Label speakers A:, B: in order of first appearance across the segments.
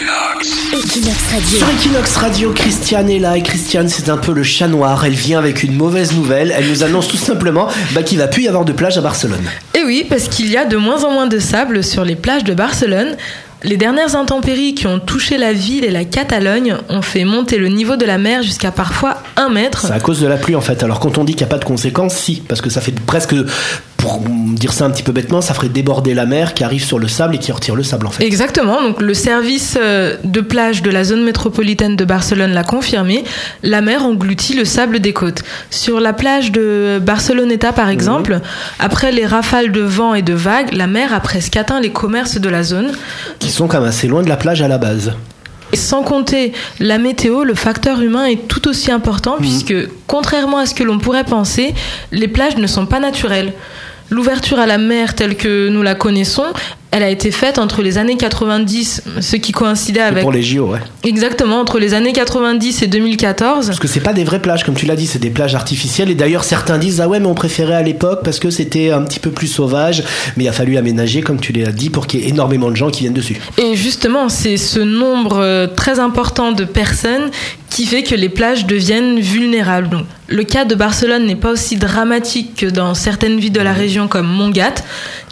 A: Equinox Radio.
B: Sur Equinox Radio, Christiane est là et Christiane c'est un peu le chat noir. Elle vient avec une mauvaise nouvelle. Elle nous annonce tout simplement bah, qu'il va plus y avoir de plage à Barcelone.
C: Et oui, parce qu'il y a de moins en moins de sable sur les plages de Barcelone. Les dernières intempéries qui ont touché la ville et la Catalogne ont fait monter le niveau de la mer jusqu'à parfois mètre.
B: C'est à cause de la pluie en fait. Alors quand on dit qu'il n'y a pas de conséquences, si, parce que ça fait presque, pour dire ça un petit peu bêtement, ça ferait déborder la mer qui arrive sur le sable et qui retire le sable en fait.
C: Exactement, donc le service euh, de plage de la zone métropolitaine de Barcelone l'a confirmé, la mer engloutit le sable des côtes. Sur la plage de Barceloneta par exemple, après les rafales de vent et de vagues, la mer a presque atteint les commerces de la zone.
B: Qui sont quand même assez loin de la plage à la base.
C: Et sans compter la météo, le facteur humain est tout aussi important puisque, contrairement à ce que l'on pourrait penser, les plages ne sont pas naturelles. L'ouverture à la mer telle que nous la connaissons, elle a été faite entre les années 90, ce qui coïncidait avec...
B: Pour les JO, ouais.
C: Exactement, entre les années 90 et 2014.
B: Parce que c'est pas des vraies plages, comme tu l'as dit, c'est des plages artificielles. Et d'ailleurs, certains disent ah ouais, mais on préférait à l'époque parce que c'était un petit peu plus sauvage. Mais il a fallu aménager, comme tu l'as dit, pour qu'il y ait énormément de gens qui viennent dessus.
C: Et justement, c'est ce nombre euh, très important de personnes qui fait que les plages deviennent vulnérables. Donc, le cas de Barcelone n'est pas aussi dramatique que dans certaines villes de la région comme Montgat.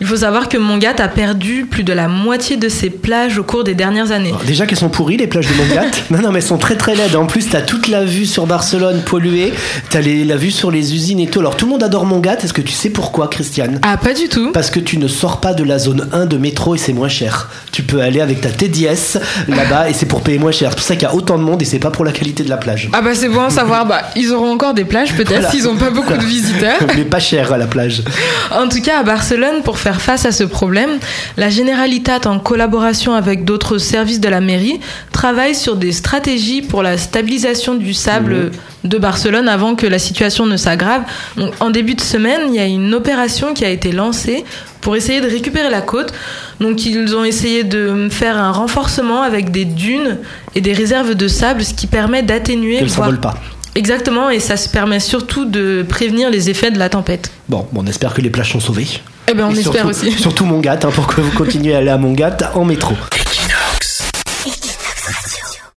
C: Il faut savoir que Montgat a perdu plus de la moitié de ses plages au cours des dernières années.
B: Alors, déjà qu'elles sont pourries, les plages de Montgat. non, non, mais elles sont très très laides. En plus, t'as toute la vue sur Barcelone polluée. T'as les- la vue sur les usines et tout. Alors, tout le monde adore Montgat. Est-ce que tu sais pourquoi, Christiane?
C: Ah, pas du tout.
B: Parce que tu ne sors pas de la zone 1 de métro et c'est moins cher. Tu peux aller avec ta TDS là-bas et c'est pour payer moins cher. C'est pour ça qu'il y a autant de monde et c'est pas pour la qualité de la plage.
C: Ah bah c'est bon à savoir, bah, ils auront encore des plages peut-être
B: Voilà.
C: s'ils n'ont pas beaucoup de visiteurs.
B: Mais pas cher à la plage.
C: En tout cas, à Barcelone, pour faire face à ce problème, la Generalitat, en collaboration avec d'autres services de la mairie, travaille sur des stratégies pour la stabilisation du sable de Barcelone avant que la situation ne s'aggrave. En début de semaine, il y a une opération qui a été lancée pour essayer de récupérer la côte. Donc, ils ont essayé de faire un renforcement avec des dunes et des réserves de sable, ce qui permet d'atténuer,
B: Qu'elle
C: voire-
B: s'envole pas.
C: Exactement, et ça se permet surtout de prévenir les effets de la tempête.
B: Bon, bon, on espère que les plages sont sauvées.
C: Eh ben, on
B: Et
C: espère
B: surtout,
C: aussi.
B: Surtout Montgat, hein, pour que vous continuiez à aller à Montgat en métro.